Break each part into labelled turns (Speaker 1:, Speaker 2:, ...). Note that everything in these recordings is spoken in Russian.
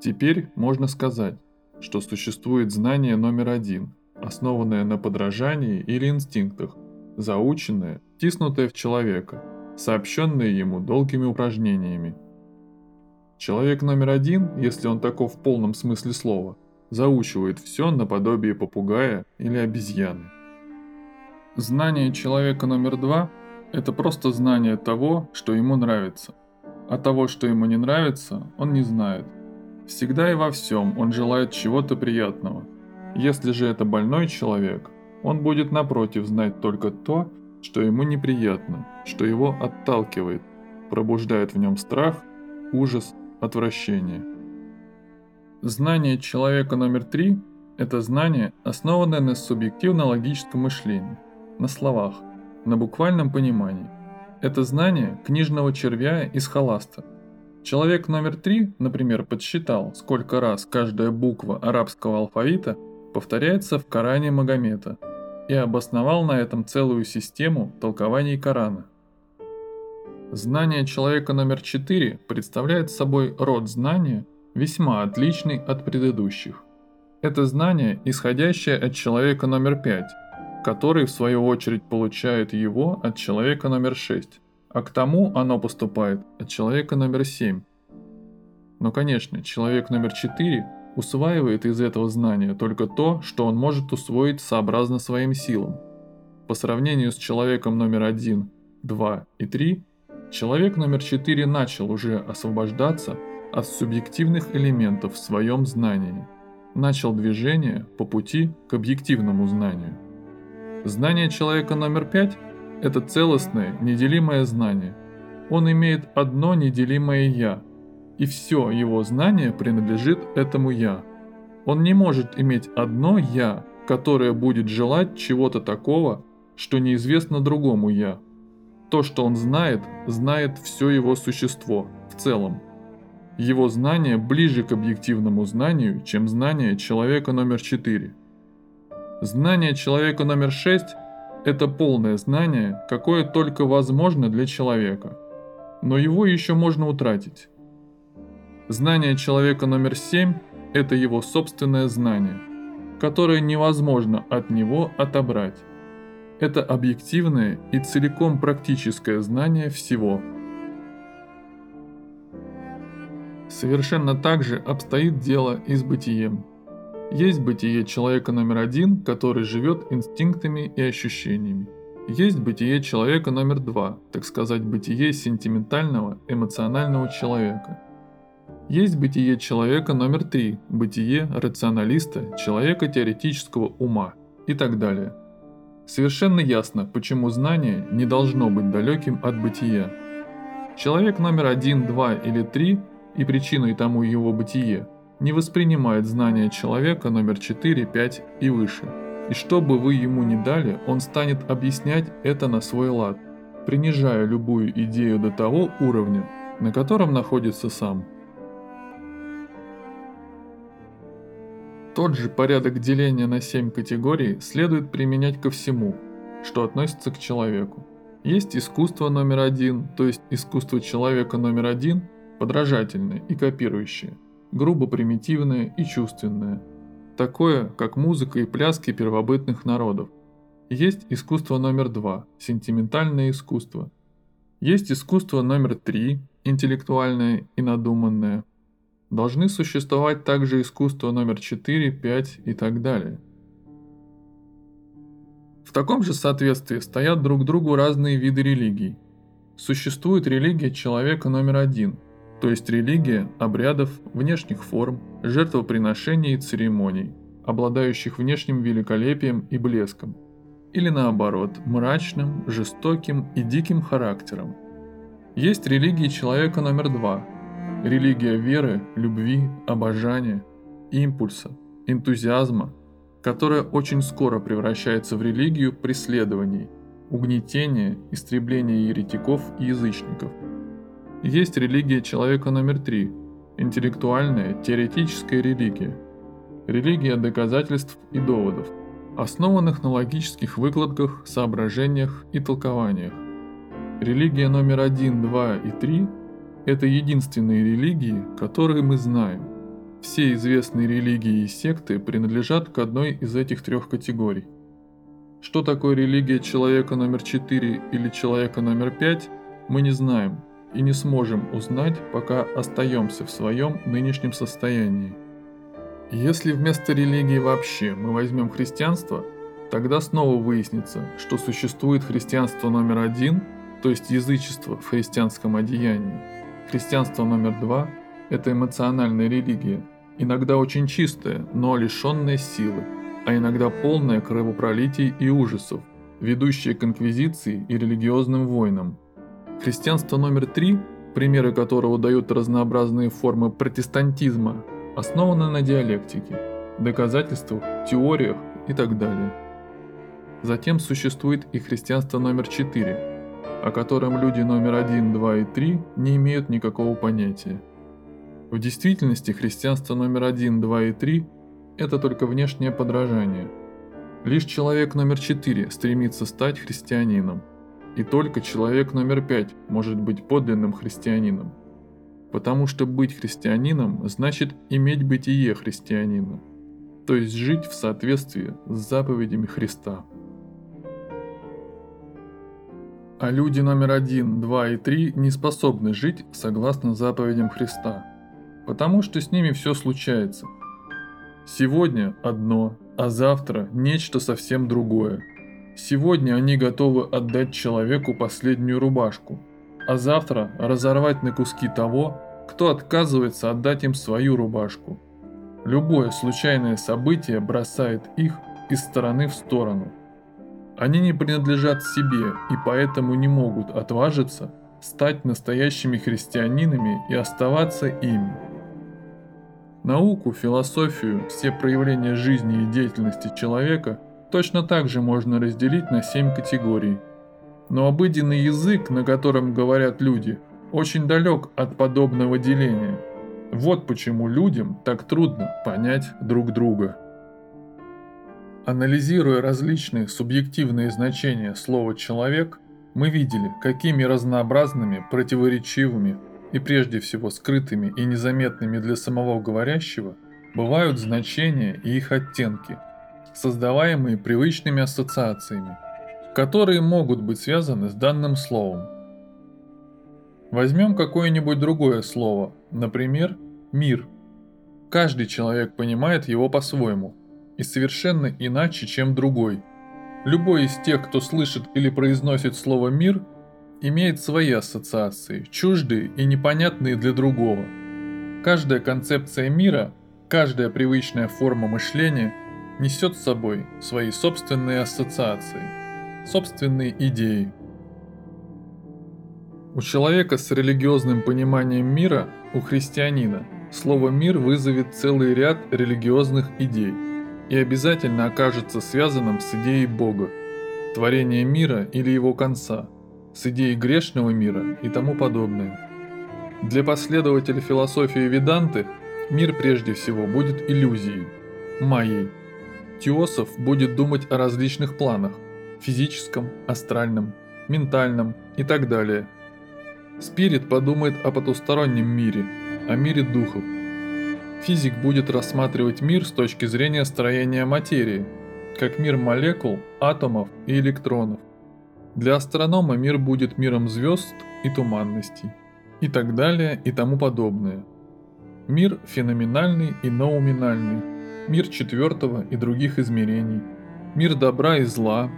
Speaker 1: Теперь можно сказать, что существует знание номер один, основанное на подражании или инстинктах, заученное, тиснутое в человека, сообщенное ему долгими упражнениями. Человек номер один, если он таков в полном смысле слова, заучивает все наподобие попугая или обезьяны. Знание человека номер два – это просто знание того, что ему нравится. А того, что ему не нравится, он не знает. Всегда и во всем он желает чего-то приятного. Если же это больной человек, он будет напротив знать только то, что ему неприятно, что его отталкивает, пробуждает в нем страх, ужас, отвращение. Знание человека номер три – это знание, основанное на субъективно-логическом мышлении, на словах, на буквальном понимании. Это знание книжного червя из холаста. Человек номер три, например, подсчитал, сколько раз каждая буква арабского алфавита повторяется в Коране Магомета и обосновал на этом целую систему толкований Корана. Знание человека номер четыре представляет собой род знания – весьма отличный от предыдущих. Это знание, исходящее от человека номер 5, который в свою очередь получает его от человека номер 6, а к тому оно поступает от человека номер 7. Но, конечно, человек номер 4 усваивает из этого знания только то, что он может усвоить сообразно своим силам. По сравнению с человеком номер 1, 2 и 3, человек номер 4 начал уже освобождаться – от субъективных элементов в своем знании, начал движение по пути к объективному знанию. Знание человека номер пять – это целостное, неделимое знание. Он имеет одно неделимое «я», и все его знание принадлежит этому «я». Он не может иметь одно «я», которое будет желать чего-то такого, что неизвестно другому «я». То, что он знает, знает все его существо в целом – его знание ближе к объективному знанию, чем знание человека номер 4. Знание человека номер 6 – это полное знание, какое только возможно для человека, но его еще можно утратить. Знание человека номер 7 – это его собственное знание, которое невозможно от него отобрать. Это объективное и целиком практическое знание всего – Совершенно так же обстоит дело и с бытием. Есть бытие человека номер один, который живет инстинктами и ощущениями. Есть бытие человека номер два, так сказать, бытие сентиментального, эмоционального человека. Есть бытие человека номер три, бытие рационалиста, человека теоретического ума и так далее. Совершенно ясно, почему знание не должно быть далеким от бытия. Человек номер один, два или три и причиной тому его бытие, не воспринимает знания человека номер 4, 5 и выше. И что бы вы ему ни дали, он станет объяснять это на свой лад, принижая любую идею до того уровня, на котором находится сам. Тот же порядок деления на 7 категорий следует применять ко всему, что относится к человеку. Есть искусство номер один, то есть искусство человека номер один – подражательное и копирующее, грубо примитивное и чувственное, такое, как музыка и пляски первобытных народов. Есть искусство номер два – сентиментальное искусство. Есть искусство номер три – интеллектуальное и надуманное. Должны существовать также искусство номер 4, 5 и так далее. В таком же соответствии стоят друг другу разные виды религий. Существует религия человека номер один – то есть религия обрядов, внешних форм, жертвоприношений и церемоний, обладающих внешним великолепием и блеском, или наоборот, мрачным, жестоким и диким характером. Есть религия человека номер два, религия веры, любви, обожания, импульса, энтузиазма, которая очень скоро превращается в религию преследований, угнетения, истребления еретиков и язычников – есть религия человека номер три – интеллектуальная, теоретическая религия. Религия доказательств и доводов, основанных на логических выкладках, соображениях и толкованиях. Религия номер один, два и три – это единственные религии, которые мы знаем. Все известные религии и секты принадлежат к одной из этих трех категорий. Что такое религия человека номер 4 или человека номер 5, мы не знаем и не сможем узнать, пока остаемся в своем нынешнем состоянии. Если вместо религии вообще мы возьмем христианство, тогда снова выяснится, что существует христианство номер один, то есть язычество в христианском одеянии. Христианство номер два – это эмоциональная религия, иногда очень чистая, но лишенная силы, а иногда полная кровопролитий и ужасов, ведущая к инквизиции и религиозным войнам. Христианство номер три, примеры которого дают разнообразные формы протестантизма, основано на диалектике, доказательствах, теориях и так далее. Затем существует и христианство номер 4, о котором люди номер 1, 2 и 3 не имеют никакого понятия. В действительности христианство номер 1, 2 и 3 – это только внешнее подражание. Лишь человек номер 4 стремится стать христианином, и только человек номер 5 может быть подлинным христианином. Потому что быть христианином значит иметь бытие христианина, то есть жить в соответствии с заповедями Христа. А люди номер один, два и три не способны жить согласно заповедям Христа, потому что с ними все случается. Сегодня одно, а завтра нечто совсем другое. Сегодня они готовы отдать человеку последнюю рубашку – а завтра разорвать на куски того, кто отказывается отдать им свою рубашку. Любое случайное событие бросает их из стороны в сторону. Они не принадлежат себе и поэтому не могут отважиться стать настоящими христианинами и оставаться ими. Науку, философию, все проявления жизни и деятельности человека точно так же можно разделить на семь категорий – но обыденный язык, на котором говорят люди, очень далек от подобного деления. Вот почему людям так трудно понять друг друга. Анализируя различные субъективные значения слова «человек», мы видели, какими разнообразными, противоречивыми и прежде всего скрытыми и незаметными для самого говорящего бывают значения и их оттенки, создаваемые привычными ассоциациями – которые могут быть связаны с данным словом. Возьмем какое-нибудь другое слово, например, «мир». Каждый человек понимает его по-своему и совершенно иначе, чем другой. Любой из тех, кто слышит или произносит слово «мир», имеет свои ассоциации, чуждые и непонятные для другого. Каждая концепция мира, каждая привычная форма мышления несет с собой свои собственные ассоциации собственные идеи. У человека с религиозным пониманием мира, у христианина, слово «мир» вызовет целый ряд религиозных идей и обязательно окажется связанным с идеей Бога, творения мира или его конца, с идеей грешного мира и тому подобное. Для последователя философии Веданты мир прежде всего будет иллюзией, майей. Теософ будет думать о различных планах, физическом, астральном, ментальном и так далее. Спирит подумает о потустороннем мире, о мире духов. Физик будет рассматривать мир с точки зрения строения материи, как мир молекул, атомов и электронов. Для астронома мир будет миром звезд и туманностей, и так далее и тому подобное. Мир феноменальный и ноуминальный, мир четвертого и других измерений, мир добра и зла,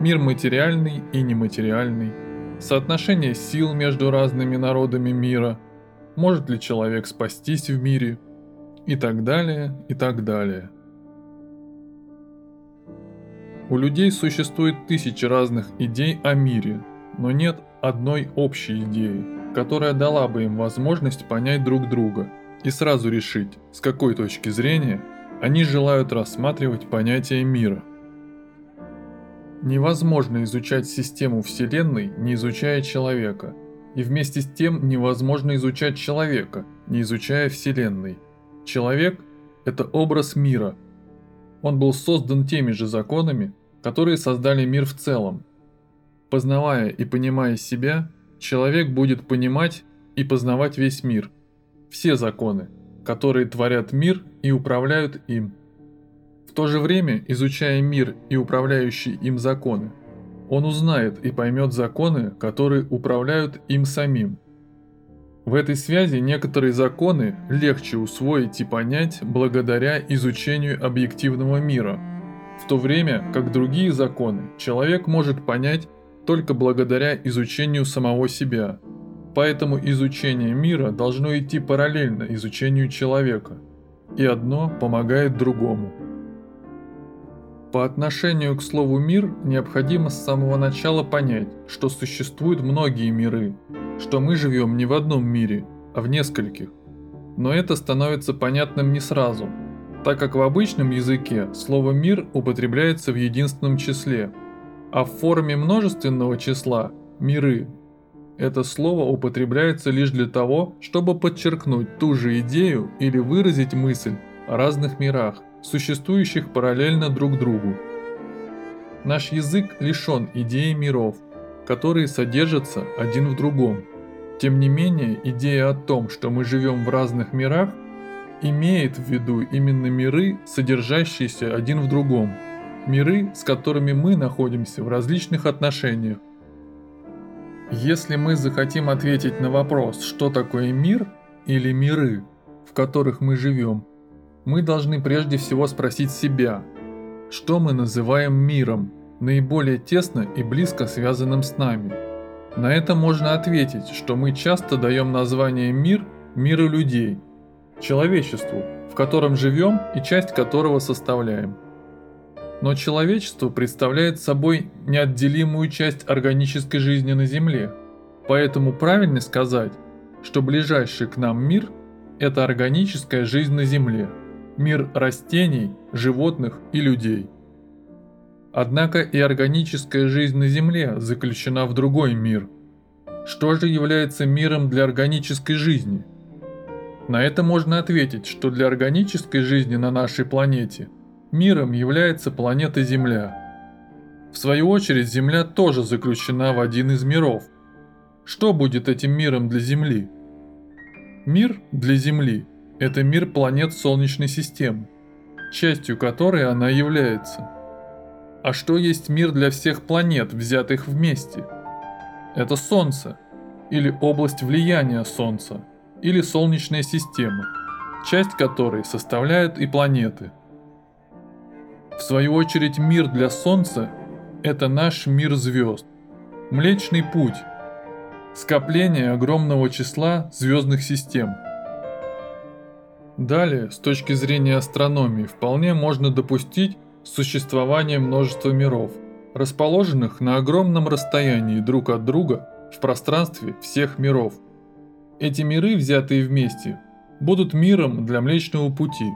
Speaker 1: мир материальный и нематериальный, соотношение сил между разными народами мира, может ли человек спастись в мире, и так далее, и так далее. У людей существует тысячи разных идей о мире, но нет одной общей идеи, которая дала бы им возможность понять друг друга и сразу решить, с какой точки зрения они желают рассматривать понятие мира – Невозможно изучать систему Вселенной, не изучая человека. И вместе с тем невозможно изучать человека, не изучая Вселенной. Человек – это образ мира. Он был создан теми же законами, которые создали мир в целом. Познавая и понимая себя, человек будет понимать и познавать весь мир. Все законы, которые творят мир и управляют им. В то же время, изучая мир и управляющие им законы, он узнает и поймет законы, которые управляют им самим. В этой связи некоторые законы легче усвоить и понять благодаря изучению объективного мира, в то время как другие законы человек может понять только благодаря изучению самого себя. Поэтому изучение мира должно идти параллельно изучению человека, и одно помогает другому. По отношению к слову «мир» необходимо с самого начала понять, что существуют многие миры, что мы живем не в одном мире, а в нескольких. Но это становится понятным не сразу, так как в обычном языке слово «мир» употребляется в единственном числе, а в форме множественного числа «миры» это слово употребляется лишь для того, чтобы подчеркнуть ту же идею или выразить мысль о разных мирах – существующих параллельно друг другу. Наш язык лишен идеи миров, которые содержатся один в другом. Тем не менее, идея о том, что мы живем в разных мирах, имеет в виду именно миры, содержащиеся один в другом, миры, с которыми мы находимся в различных отношениях. Если мы захотим ответить на вопрос, что такое мир или миры, в которых мы живем, мы должны прежде всего спросить себя, что мы называем миром, наиболее тесно и близко связанным с нами. На это можно ответить, что мы часто даем название «мир» миру людей, человечеству, в котором живем и часть которого составляем. Но человечество представляет собой неотделимую часть органической жизни на Земле, поэтому правильно сказать, что ближайший к нам мир – это органическая жизнь на Земле – мир растений, животных и людей. Однако и органическая жизнь на Земле заключена в другой мир. Что же является миром для органической жизни? На это можно ответить, что для органической жизни на нашей планете миром является планета Земля. В свою очередь Земля тоже заключена в один из миров. Что будет этим миром для Земли? Мир для Земли – это мир планет Солнечной системы, частью которой она является. А что есть мир для всех планет, взятых вместе? Это Солнце, или область влияния Солнца, или Солнечная система, часть которой составляют и планеты. В свою очередь мир для Солнца – это наш мир звезд, Млечный Путь, скопление огромного числа звездных систем – Далее, с точки зрения астрономии, вполне можно допустить существование множества миров, расположенных на огромном расстоянии друг от друга в пространстве всех миров. Эти миры, взятые вместе, будут миром для Млечного Пути.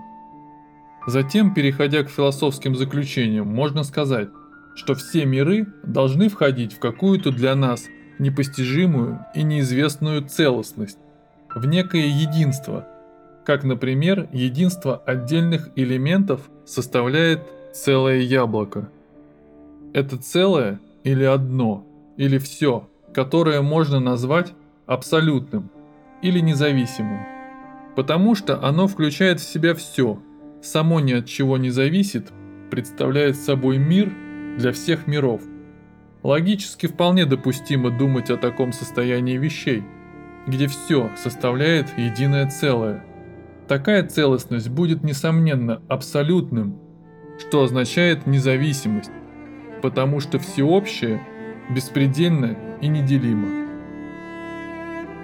Speaker 1: Затем, переходя к философским заключениям, можно сказать, что все миры должны входить в какую-то для нас непостижимую и неизвестную целостность, в некое единство – как, например, единство отдельных элементов составляет целое яблоко. Это целое или одно, или все, которое можно назвать абсолютным или независимым, потому что оно включает в себя все, само ни от чего не зависит, представляет собой мир для всех миров. Логически вполне допустимо думать о таком состоянии вещей, где все составляет единое целое – Такая целостность будет, несомненно, абсолютным, что означает независимость, потому что всеобщее беспредельно и неделимо.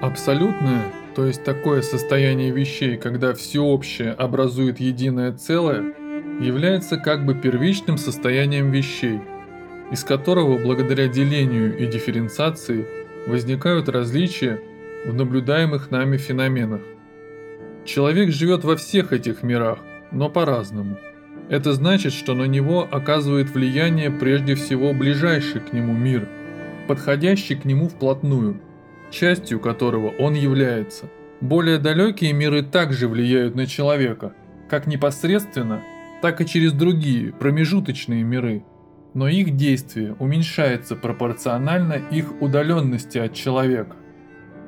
Speaker 1: Абсолютное, то есть такое состояние вещей, когда всеобщее образует единое целое, является как бы первичным состоянием вещей, из которого благодаря делению и дифференциации возникают различия в наблюдаемых нами феноменах. Человек живет во всех этих мирах, но по-разному. Это значит, что на него оказывает влияние прежде всего ближайший к нему мир, подходящий к нему вплотную, частью которого он является. Более далекие миры также влияют на человека, как непосредственно, так и через другие, промежуточные миры, но их действие уменьшается пропорционально их удаленности от человека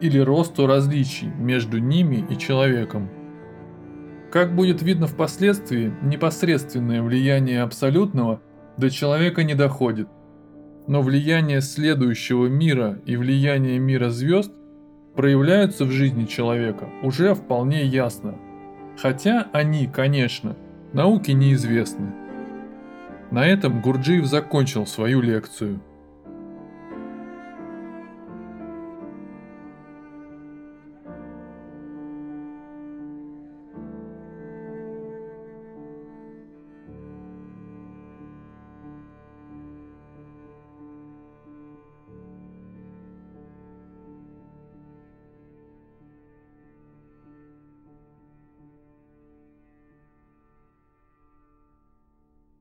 Speaker 1: или росту различий между ними и человеком. Как будет видно впоследствии, непосредственное влияние абсолютного до человека не доходит. Но влияние следующего мира и влияние мира звезд проявляются в жизни человека уже вполне ясно. Хотя они, конечно, науке неизвестны. На этом Гурджиев закончил свою лекцию.